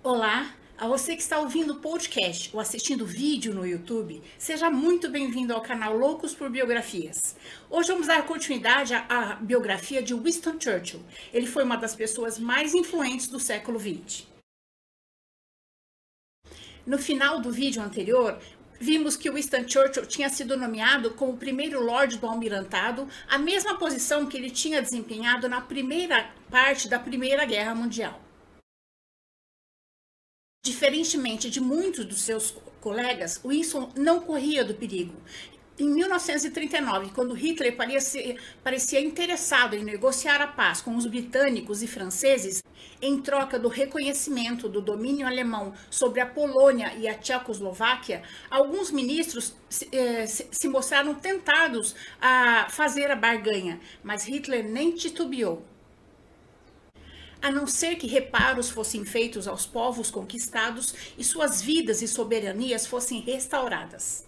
Olá, a você que está ouvindo o podcast ou assistindo vídeo no YouTube, seja muito bem-vindo ao canal Loucos por Biografias. Hoje vamos dar continuidade à, biografia de Winston Churchill. Ele foi uma das pessoas mais influentes do século XX. No final do vídeo anterior, vimos que Winston Churchill tinha sido nomeado como primeiro Lorde do Almirantado, a mesma posição que ele tinha desempenhado na primeira parte da Primeira Guerra Mundial. Diferentemente de muitos dos seus colegas, Winston não corria do perigo. Em 1939, quando Hitler parecia, parecia, interessado em negociar a paz com os britânicos e franceses, em troca do reconhecimento do domínio alemão sobre a Polônia e a Tchecoslováquia, alguns ministros se, eh, se mostraram tentados a fazer a barganha, mas Hitler nem titubeou a não ser que reparos fossem feitos aos povos conquistados e suas vidas e soberanias fossem restauradas.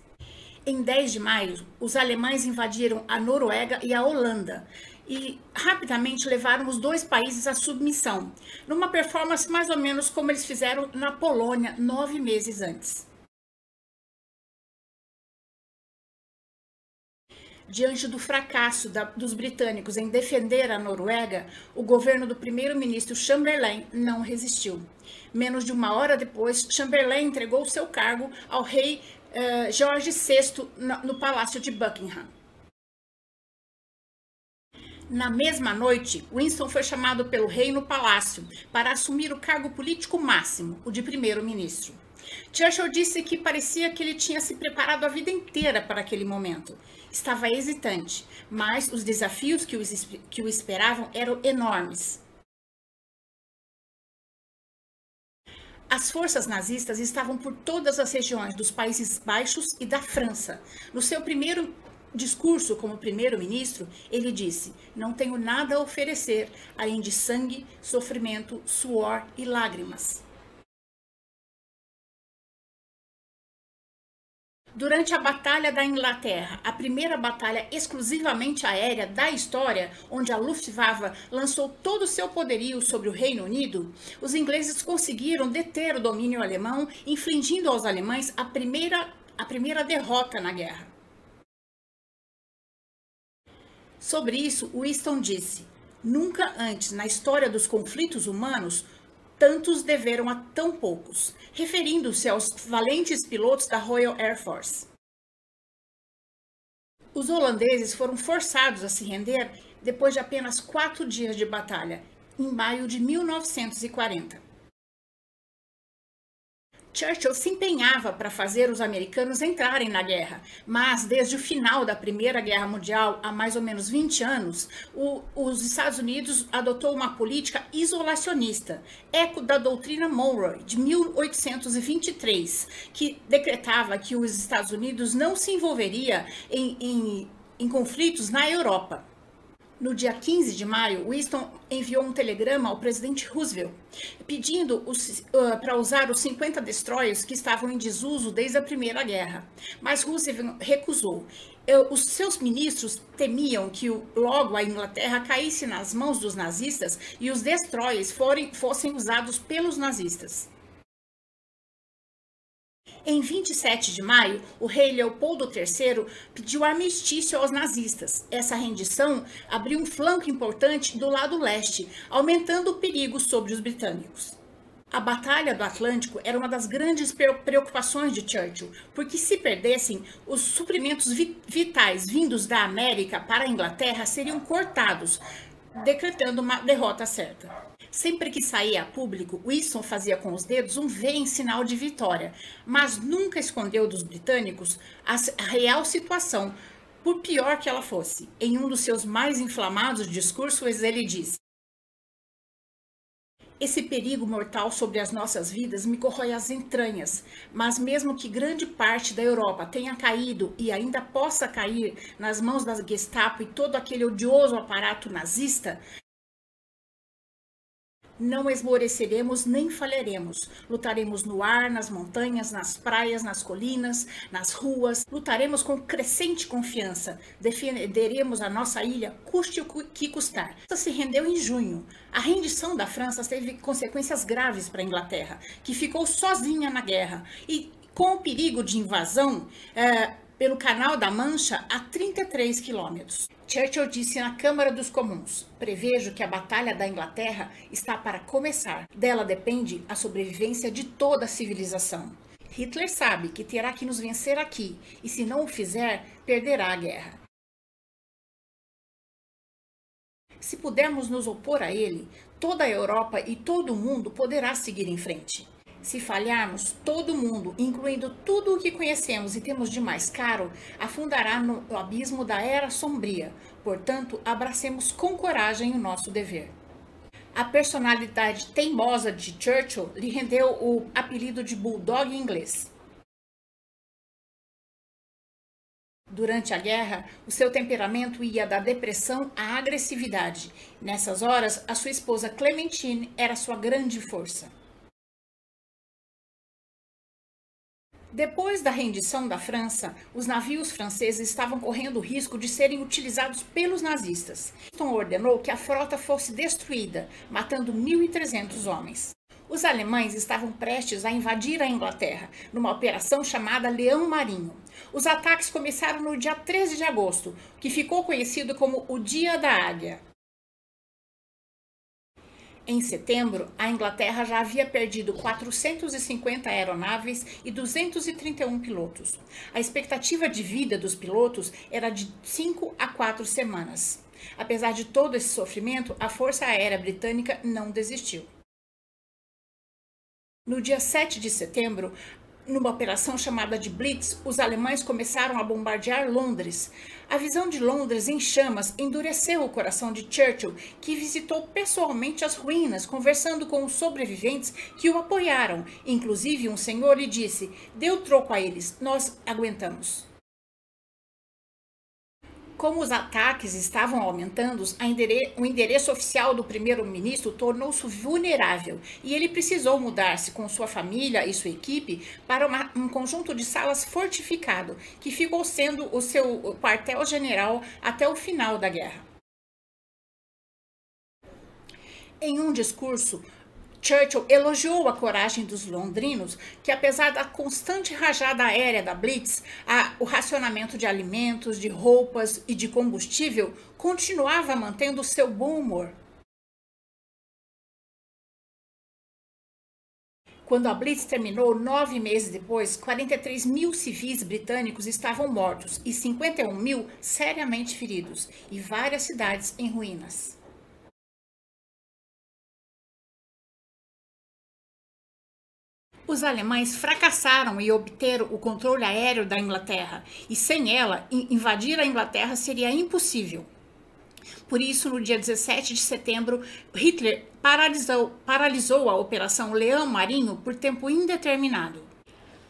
Em 10 de maio, os alemães invadiram a Noruega e a Holanda e rapidamente levaram os dois países à submissão, numa performance mais ou menos como eles fizeram na Polônia nove meses antes. Diante do fracasso da, dos britânicos em defender a Noruega, o governo do primeiro-ministro Chamberlain não resistiu. Menos de uma hora depois, Chamberlain entregou seu cargo ao rei uh, George VI no, no palácio de Buckingham. Na mesma noite, Winston foi chamado pelo rei no palácio para assumir o cargo político máximo, o de primeiro-ministro. Churchill disse que parecia que ele tinha se preparado a vida inteira para aquele momento. Estava hesitante, mas os desafios que o, que o esperavam eram enormes. As forças nazistas estavam por todas as regiões dos Países Baixos e da França. No seu primeiro discurso como primeiro-ministro, ele disse: Não tenho nada a oferecer além de sangue, sofrimento, suor e lágrimas. Durante a Batalha da Inglaterra, a primeira batalha exclusivamente aérea da história, onde a Luftwaffe lançou todo o seu poderio sobre o Reino Unido, os ingleses conseguiram deter o domínio alemão, infligindo aos alemães a primeira, a primeira derrota na guerra. Sobre isso, Winston disse: Nunca antes na história dos conflitos humanos tantos deveram a tão poucos, referindo-se aos valentes pilotos da Royal Air Force. Os holandeses foram forçados a se render depois de apenas quatro dias de batalha, em maio de 1940. Churchill se empenhava para fazer os americanos entrarem na guerra, mas desde o final da Primeira Guerra Mundial, há mais ou menos 20 anos, o, os Estados Unidos adotou uma política isolacionista, eco da doutrina Monroe de 1823, que decretava que os Estados Unidos não se envolveria em, em, em conflitos na Europa. No dia 15 de maio, Winston enviou um telegrama ao presidente Roosevelt pedindo uh, para usar os 50 destroyers que estavam em desuso desde a Primeira Guerra. Mas Roosevelt recusou. Os seus ministros temiam que logo a Inglaterra caísse nas mãos dos nazistas e os destroyers forem, fossem usados pelos nazistas. Em 27 de maio, o rei Leopoldo III pediu armistício aos nazistas. Essa rendição abriu um flanco importante do lado leste, aumentando o perigo sobre os britânicos. A Batalha do Atlântico era uma das grandes preocupações de Churchill, porque se perdessem, os suprimentos vitais vindos da América para a Inglaterra seriam cortados, decretando uma derrota certa. Sempre que saía a público, Wilson fazia com os dedos um V em sinal de vitória, mas nunca escondeu dos britânicos a real situação, por pior que ela fosse. Em um dos seus mais inflamados discursos, ele disse: esse perigo mortal sobre as nossas vidas me corrói as entranhas, mas mesmo que grande parte da Europa tenha caído e ainda possa cair nas mãos da Gestapo e todo aquele odioso aparato nazista, Não esmoreceremos nem falharemos. Lutaremos no ar, nas montanhas, nas praias, nas colinas, nas ruas. Lutaremos com crescente confiança. Defenderemos a nossa ilha, custe o que custar. França se rendeu em junho. A rendição da França teve consequências graves para a Inglaterra, que ficou sozinha na guerra. E com o perigo de invasão, é, pelo Canal da Mancha a 33 quilômetros. Churchill disse na Câmara dos Comuns: Prevejo que a Batalha da Inglaterra está para começar. Dela depende a sobrevivência de toda a civilização. Hitler sabe que terá que nos vencer aqui, e se não o fizer, perderá a guerra. Se pudermos nos opor a ele, toda a Europa e todo o mundo poderá seguir em frente. Se falharmos, todo mundo, incluindo tudo o que conhecemos e temos de mais caro, afundará no abismo da era sombria. Portanto, abracemos com coragem o nosso dever. A personalidade teimosa de Churchill lhe rendeu o apelido de Bulldog inglês. Durante a guerra, o seu temperamento ia da depressão à agressividade. Nessas horas, a sua esposa Clementine era sua grande força. Depois da rendição da França, os navios franceses estavam correndo o risco de serem utilizados pelos nazistas. Então ordenou que a frota fosse destruída, matando 1.300 homens. Os alemães estavam prestes a invadir a Inglaterra, numa operação chamada Leão Marinho. Os ataques começaram no dia 13 de agosto, que ficou conhecido como o Dia da Águia. Em setembro, a Inglaterra já havia perdido 450 aeronaves e 231 pilotos. A expectativa de vida dos pilotos era de 5 a 4 semanas. Apesar de todo esse sofrimento, a Força Aérea Britânica não desistiu. No dia 7 de setembro, numa operação chamada de Blitz, os alemães começaram a bombardear Londres. A visão de Londres em chamas endureceu o coração de Churchill, que visitou pessoalmente as ruínas, conversando com os sobreviventes que o apoiaram. Inclusive, um senhor lhe disse: Deu troco a eles, nós aguentamos. Como os ataques estavam aumentando, endere o endereço oficial do primeiro-ministro tornou-se vulnerável e ele precisou mudar-se com sua família e sua equipe para uma, um conjunto de salas fortificado, que ficou sendo o seu quartel-general até o final da guerra. Em um discurso, Churchill elogiou a coragem dos londrinos, que apesar da constante rajada aérea da Blitz, a, o racionamento de alimentos, de roupas e de combustível continuava mantendo seu bom humor. Quando a Blitz terminou, nove meses depois, 43 mil civis britânicos estavam mortos e 51 mil seriamente feridos, e várias cidades em ruínas. Os alemães fracassaram em obter o controle aéreo da Inglaterra e, sem ela, invadir a Inglaterra seria impossível. Por isso, no dia 17 de setembro, Hitler paralisou, paralisou a Operação Leão Marinho por tempo indeterminado.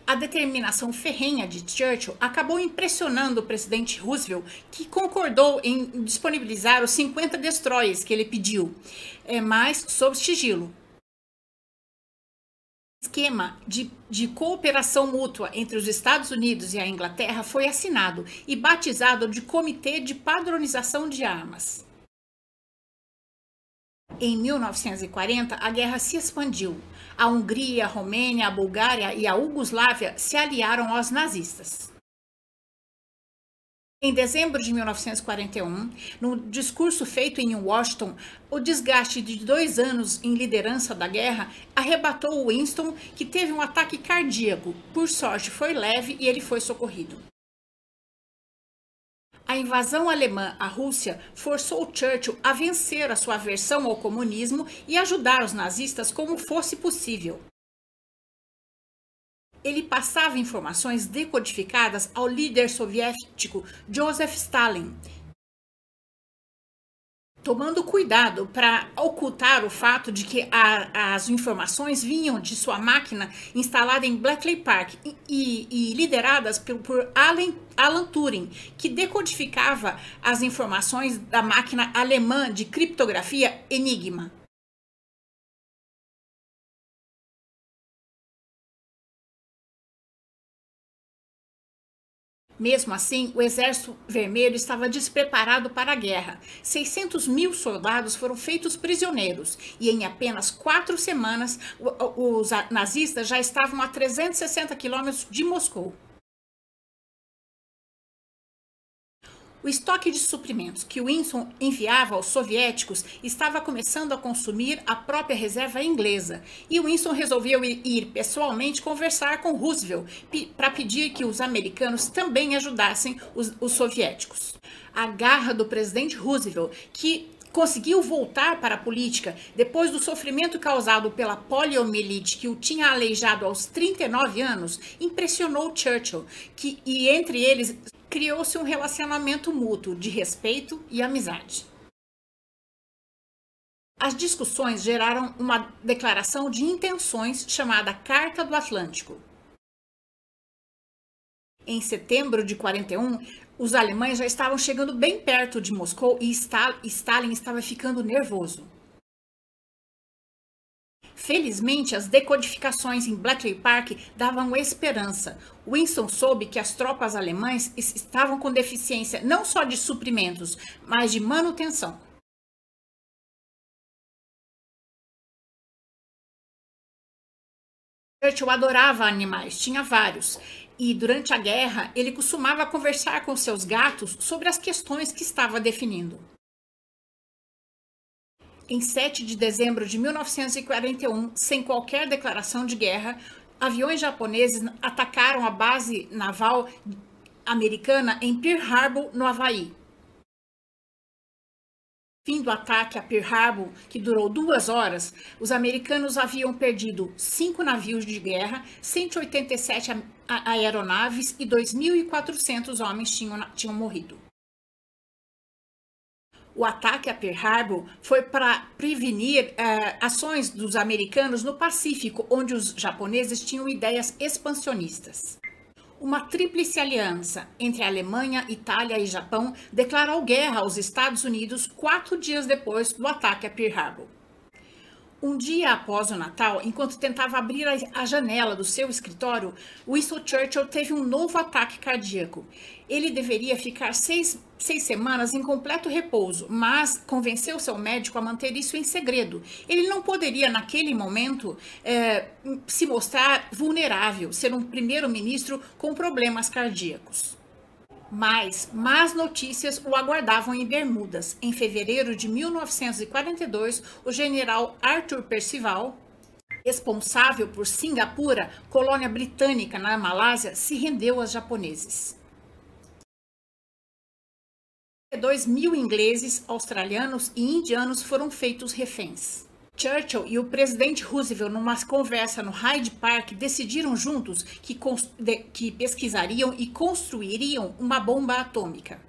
A determinação ferrenha de Churchill acabou impressionando o presidente Roosevelt, que concordou em disponibilizar os 50 destroyers que ele pediu, é, mas sob sigilo esquema de, de, cooperação mútua entre os Estados Unidos e a Inglaterra foi assinado e batizado de Comitê de Padronização de Armas. Em 1940, a guerra se expandiu. A Hungria, a Romênia, a Bulgária e a Iugoslávia se aliaram aos nazistas. Em dezembro de 1941, no discurso feito em Washington, o desgaste de dois anos em liderança da guerra arrebatou Winston, que teve um ataque cardíaco. Por sorte, foi leve e ele foi socorrido. A invasão alemã à Rússia forçou Churchill a vencer a sua aversão ao comunismo e ajudar os nazistas como fosse possível ele passava informações decodificadas ao líder soviético Joseph Stalin, tomando cuidado para ocultar o fato de que a, as informações vinham de sua máquina instalada em Bletchley Park e, e, e lideradas por, por Alan, Alan Turing, que decodificava as informações da máquina alemã de criptografia Enigma. Mesmo assim, o Exército Vermelho estava despreparado para a guerra. 600 mil soldados foram feitos prisioneiros e, em apenas quatro semanas, os nazistas já estavam a 360 quilômetros de Moscou. O estoque de suprimentos que Winston enviava aos soviéticos estava começando a consumir a própria reserva inglesa, e Winston resolveu ir pessoalmente conversar com Roosevelt para pedir que os americanos também ajudassem os, os soviéticos. A garra do presidente Roosevelt, que conseguiu voltar para a política depois do sofrimento causado pela poliomielite que o tinha aleijado aos 39 anos, impressionou Churchill, que e entre eles criou-se um relacionamento mútuo de respeito e amizade. As discussões geraram uma declaração de intenções chamada Carta do Atlântico. Em setembro de 41, os alemães já estavam chegando bem perto de Moscou e Stalin estava ficando nervoso. Felizmente, as decodificações em Bletchley Park davam esperança. Winston soube que as tropas alemãs estavam com deficiência não só de suprimentos, mas de manutenção. Churchill adorava animais, tinha vários, e durante a guerra ele costumava conversar com seus gatos sobre as questões que estava definindo em 7 de dezembro de 1941, sem qualquer declaração de guerra, aviões japoneses atacaram a base naval americana em Pearl Harbor, no Havaí. Fim do ataque a Pearl Harbor, que durou duas horas, os americanos haviam perdido cinco navios de guerra, 187 aeronaves e 2.400 homens tinham, tinham morrido o ataque a Pearl Harbor foi para prevenir uh, ações dos americanos no Pacífico, onde os japoneses tinham ideias expansionistas. Uma tríplice aliança entre Alemanha, Itália e Japão declarou guerra aos Estados Unidos quatro dias depois do ataque a Pearl Harbor. Um dia após o Natal, enquanto tentava abrir a janela do seu escritório, Winston Churchill teve um novo ataque cardíaco. Ele deveria ficar seis, seis semanas em completo repouso, mas convenceu seu médico a manter isso em segredo. Ele não poderia, naquele momento, é, se mostrar vulnerável, ser um primeiro-ministro com problemas cardíacos. Mas más notícias o aguardavam em Bermudas. Em fevereiro de 1942, o general Arthur Percival, responsável por Singapura, colônia britânica na Malásia, se rendeu aos japoneses. 2 mil ingleses, australianos e indianos foram feitos reféns. Churchill e o presidente Roosevelt, numa conversa no Hyde Park, decidiram juntos que, que pesquisariam e construiriam uma bomba atômica.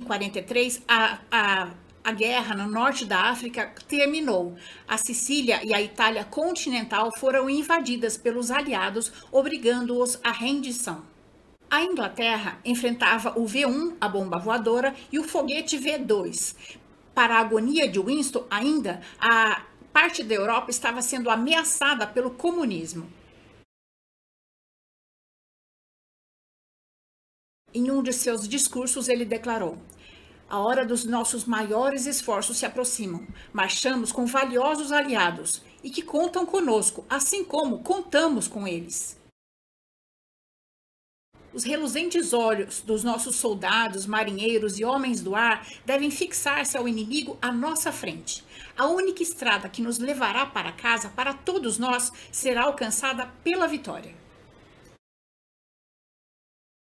Em 43, a, a, a guerra no norte da África terminou. A Sicília e a Itália continental foram invadidas pelos aliados, obrigando-os à rendição. A Inglaterra enfrentava o V1, a bomba voadora, e o foguete V2, para a agonia de Winston, ainda, a parte da Europa estava sendo ameaçada pelo comunismo. Em um de seus discursos, ele declarou: A hora dos nossos maiores esforços se aproximam. Marchamos com valiosos aliados e que contam conosco, assim como contamos com eles. Os reluzentes olhos dos nossos soldados, marinheiros e homens do ar devem fixar-se ao inimigo à nossa frente. A única estrada que nos levará para casa, para todos nós, será alcançada pela vitória.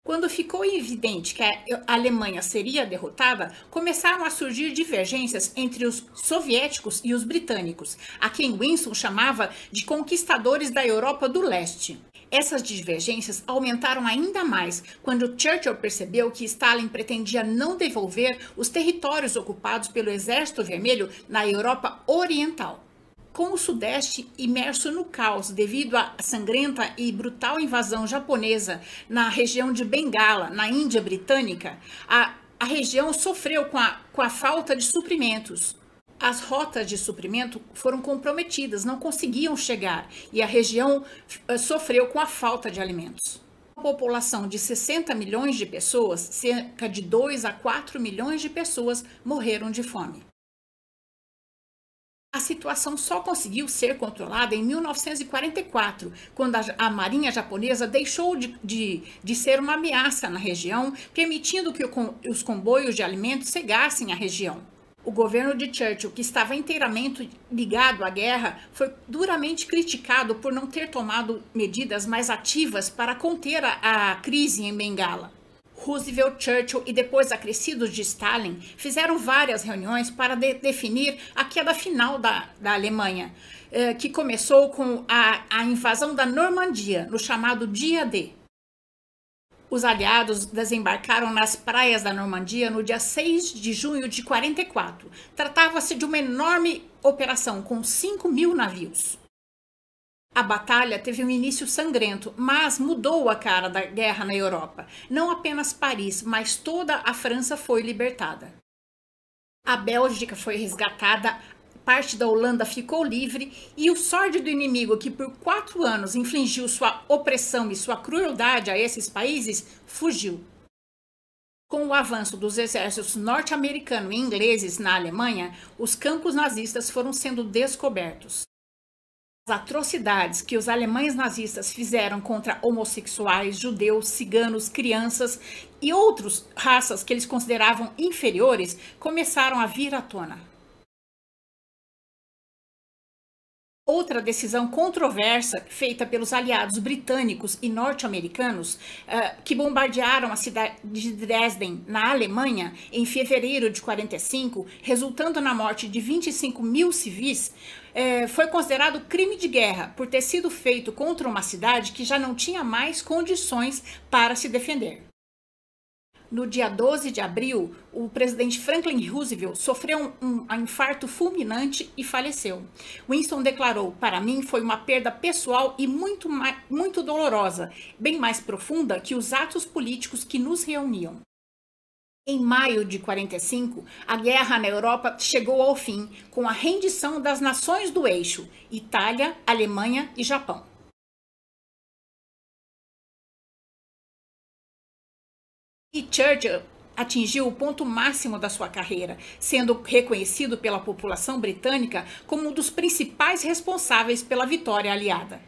Quando ficou evidente que a Alemanha seria derrotada, começaram a surgir divergências entre os soviéticos e os britânicos, a quem Winston chamava de conquistadores da Europa do Leste. Essas divergências aumentaram ainda mais quando Churchill percebeu que Stalin pretendia não devolver os territórios ocupados pelo Exército Vermelho na Europa Oriental. Com o Sudeste imerso no caos devido à sangrenta e brutal invasão japonesa na região de Bengala, na Índia Britânica, a, a região sofreu com a, com a falta de suprimentos as rotas de suprimento foram comprometidas, não conseguiam chegar e a região eh, sofreu com a falta de alimentos. população de 60 milhões de pessoas, cerca de 2 a 4 milhões de pessoas morreram de fome. A situação só conseguiu ser controlada em 1944, quando a, a Marinha Japonesa deixou de, de, de, ser uma ameaça na região, permitindo que o, os comboios de alimentos cegassem a região. O governo de Churchill, que estava inteiramente ligado à guerra, foi duramente criticado por não ter tomado medidas mais ativas para conter a, a crise em Bengala. Roosevelt, Churchill e depois acrescidos de Stalin fizeram várias reuniões para de definir a queda final da, da Alemanha, eh, que começou com a, a invasão da Normandia, no chamado Dia D. Os aliados desembarcaram nas praias da Normandia no dia 6 de junho de 44. Tratava-se de uma enorme operação com 5 mil navios. A batalha teve um início sangrento, mas mudou a cara da guerra na Europa. Não apenas Paris, mas toda a França foi libertada. A Bélgica foi resgatada, parte da Holanda ficou livre e o sórdido inimigo que por quatro anos infligiu sua opressão e sua crueldade a esses países fugiu. Com o avanço dos exércitos norte-americano e ingleses na Alemanha, os campos nazistas foram sendo descobertos atrocidades que os alemães nazistas fizeram contra homossexuais, judeus, ciganos, crianças e outras raças que eles consideravam inferiores começaram a vir à tona. Outra decisão controversa feita pelos aliados britânicos e norte-americanos uh, que bombardearam a cidade de Dresden, na Alemanha, em fevereiro de 45, resultando na morte de 25 mil civis, uh, foi considerado crime de guerra por ter sido feito contra uma cidade que já não tinha mais condições para se defender. No dia 12 de abril, o presidente Franklin Roosevelt sofreu um, um, infarto fulminante e faleceu. Winston declarou: Para mim foi uma perda pessoal e muito, muito dolorosa, bem mais profunda que os atos políticos que nos reuniam. Em maio de 45, a guerra na Europa chegou ao fim com a rendição das nações do eixo Itália, Alemanha e Japão. E Churchill atingiu o ponto máximo da sua carreira, sendo reconhecido pela população britânica como um dos principais responsáveis pela vitória aliada.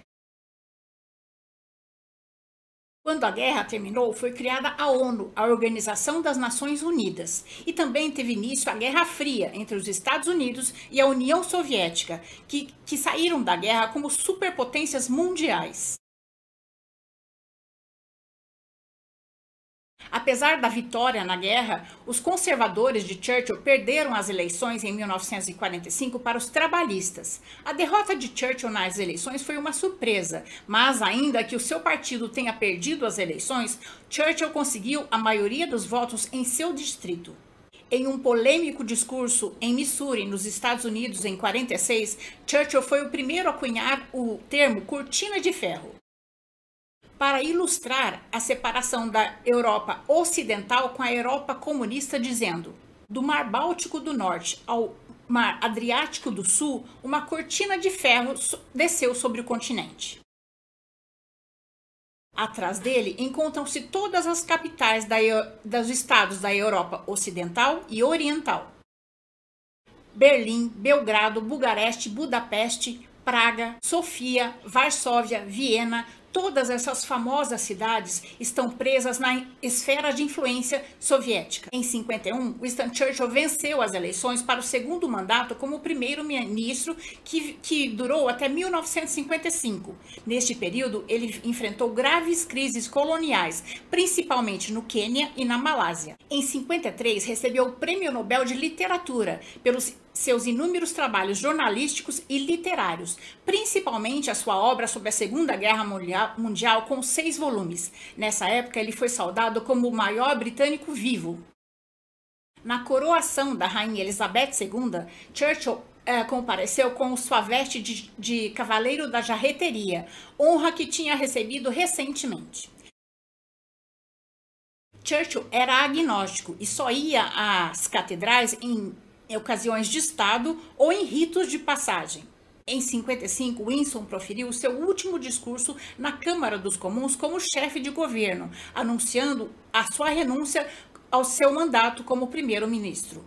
Quando a guerra terminou, foi criada a ONU, a Organização das Nações Unidas, e também teve início a Guerra Fria entre os Estados Unidos e a União Soviética, que, que saíram da guerra como superpotências mundiais. Apesar da vitória na guerra, os conservadores de Churchill perderam as eleições em 1945 para os trabalhistas. A derrota de Churchill nas eleições foi uma surpresa, mas ainda que o seu partido tenha perdido as eleições, Churchill conseguiu a maioria dos votos em seu distrito. Em um polêmico discurso em Missouri, nos Estados Unidos, em 46, Churchill foi o primeiro a cunhar o termo cortina de ferro para ilustrar a separação da Europa Ocidental com a Europa comunista, dizendo: do Mar Báltico do Norte ao Mar Adriático do Sul, uma cortina de ferro desceu sobre o continente. Atrás dele encontram-se todas as capitais da, dos estados da Europa Ocidental e Oriental. Berlim, Belgrado, Bugareste, Budapeste, Praga, Sofia, Varsóvia, Viena, Todas essas famosas cidades estão presas na esfera de influência soviética. Em 51, Winston Churchill venceu as eleições para o segundo mandato como primeiro-ministro, que, que durou até 1955. Neste período, ele enfrentou graves crises coloniais, principalmente no Quênia e na Malásia. Em 53, recebeu o Prêmio Nobel de Literatura pelos seus inúmeros trabalhos jornalísticos e literários, principalmente a sua obra sobre a Segunda Guerra Mundial, com seis volumes. Nessa época, ele foi saudado como o maior britânico vivo. Na coroação da Rainha Elizabeth II, Churchill é, compareceu com sua veste de, de cavaleiro da jarreteria, honra que tinha recebido recentemente. Churchill era agnóstico e só ia às catedrais em ocasiões de Estado ou em ritos de passagem. Em 55, Winston proferiu seu último discurso na Câmara dos Comuns como chefe de governo, anunciando a sua renúncia ao seu mandato como primeiro-ministro.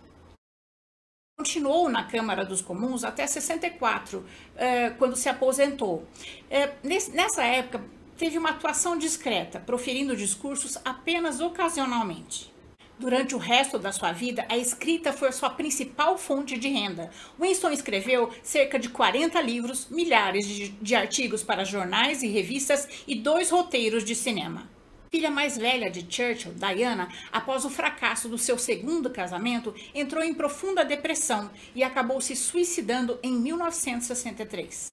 Continuou na Câmara dos Comuns até 64, eh, quando se aposentou. Eh, nessa época, teve uma atuação discreta, proferindo discursos apenas ocasionalmente. Durante o resto da sua vida, a escrita foi sua principal fonte de renda. Winston escreveu cerca de 40 livros, milhares de, de artigos para jornais e revistas e dois roteiros de cinema filha mais velha de Churchill, Diana, após o fracasso do seu segundo casamento, entrou em profunda depressão e acabou se suicidando em 1963.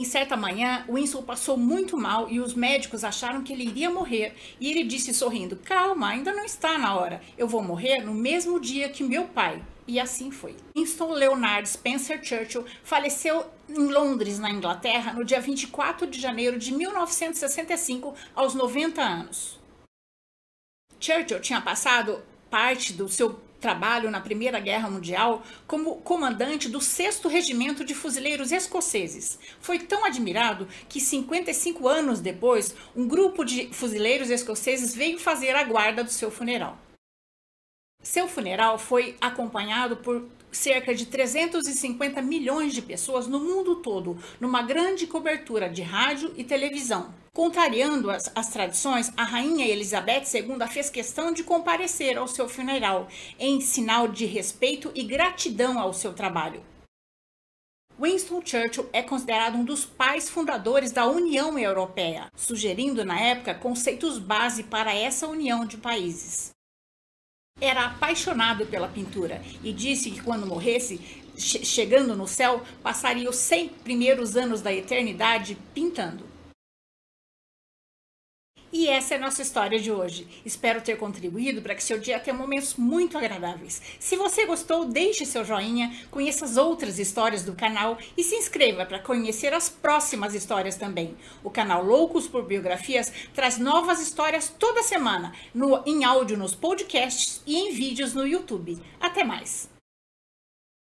Em certa manhã, Winslow passou muito mal e os médicos acharam que ele iria morrer. E ele disse sorrindo: Calma, ainda não está na hora. Eu vou morrer no mesmo dia que meu pai. E assim foi. Winston Leonard Spencer Churchill faleceu em Londres, na Inglaterra, no dia 24 de janeiro de 1965, aos 90 anos. Churchill tinha passado parte do seu trabalho na Primeira Guerra Mundial como comandante do 6 Regimento de Fuzileiros Escoceses. Foi tão admirado que 55 anos depois, um grupo de fuzileiros escoceses veio fazer a guarda do seu funeral. Seu funeral foi acompanhado por cerca de 350 milhões de pessoas no mundo todo, numa grande cobertura de rádio e televisão. Contrariando as, as, tradições, a rainha Elizabeth II fez questão de comparecer ao seu funeral, em sinal de respeito e gratidão ao seu trabalho. Winston Churchill é considerado um dos pais fundadores da União Europeia, sugerindo na época conceitos base para essa união de países. Era apaixonado pela pintura e disse que quando morresse, che chegando no céu, passaria os 100 primeiros anos da eternidade pintando. E essa é a nossa história de hoje. Espero ter contribuído para que seu dia tenha momentos muito agradáveis. Se você gostou, deixe seu joinha, conheça as outras histórias do canal e se inscreva para conhecer as próximas histórias também. O canal Loucos por Biografias traz novas histórias toda semana, no, em áudio nos podcasts e em vídeos no YouTube. Até mais!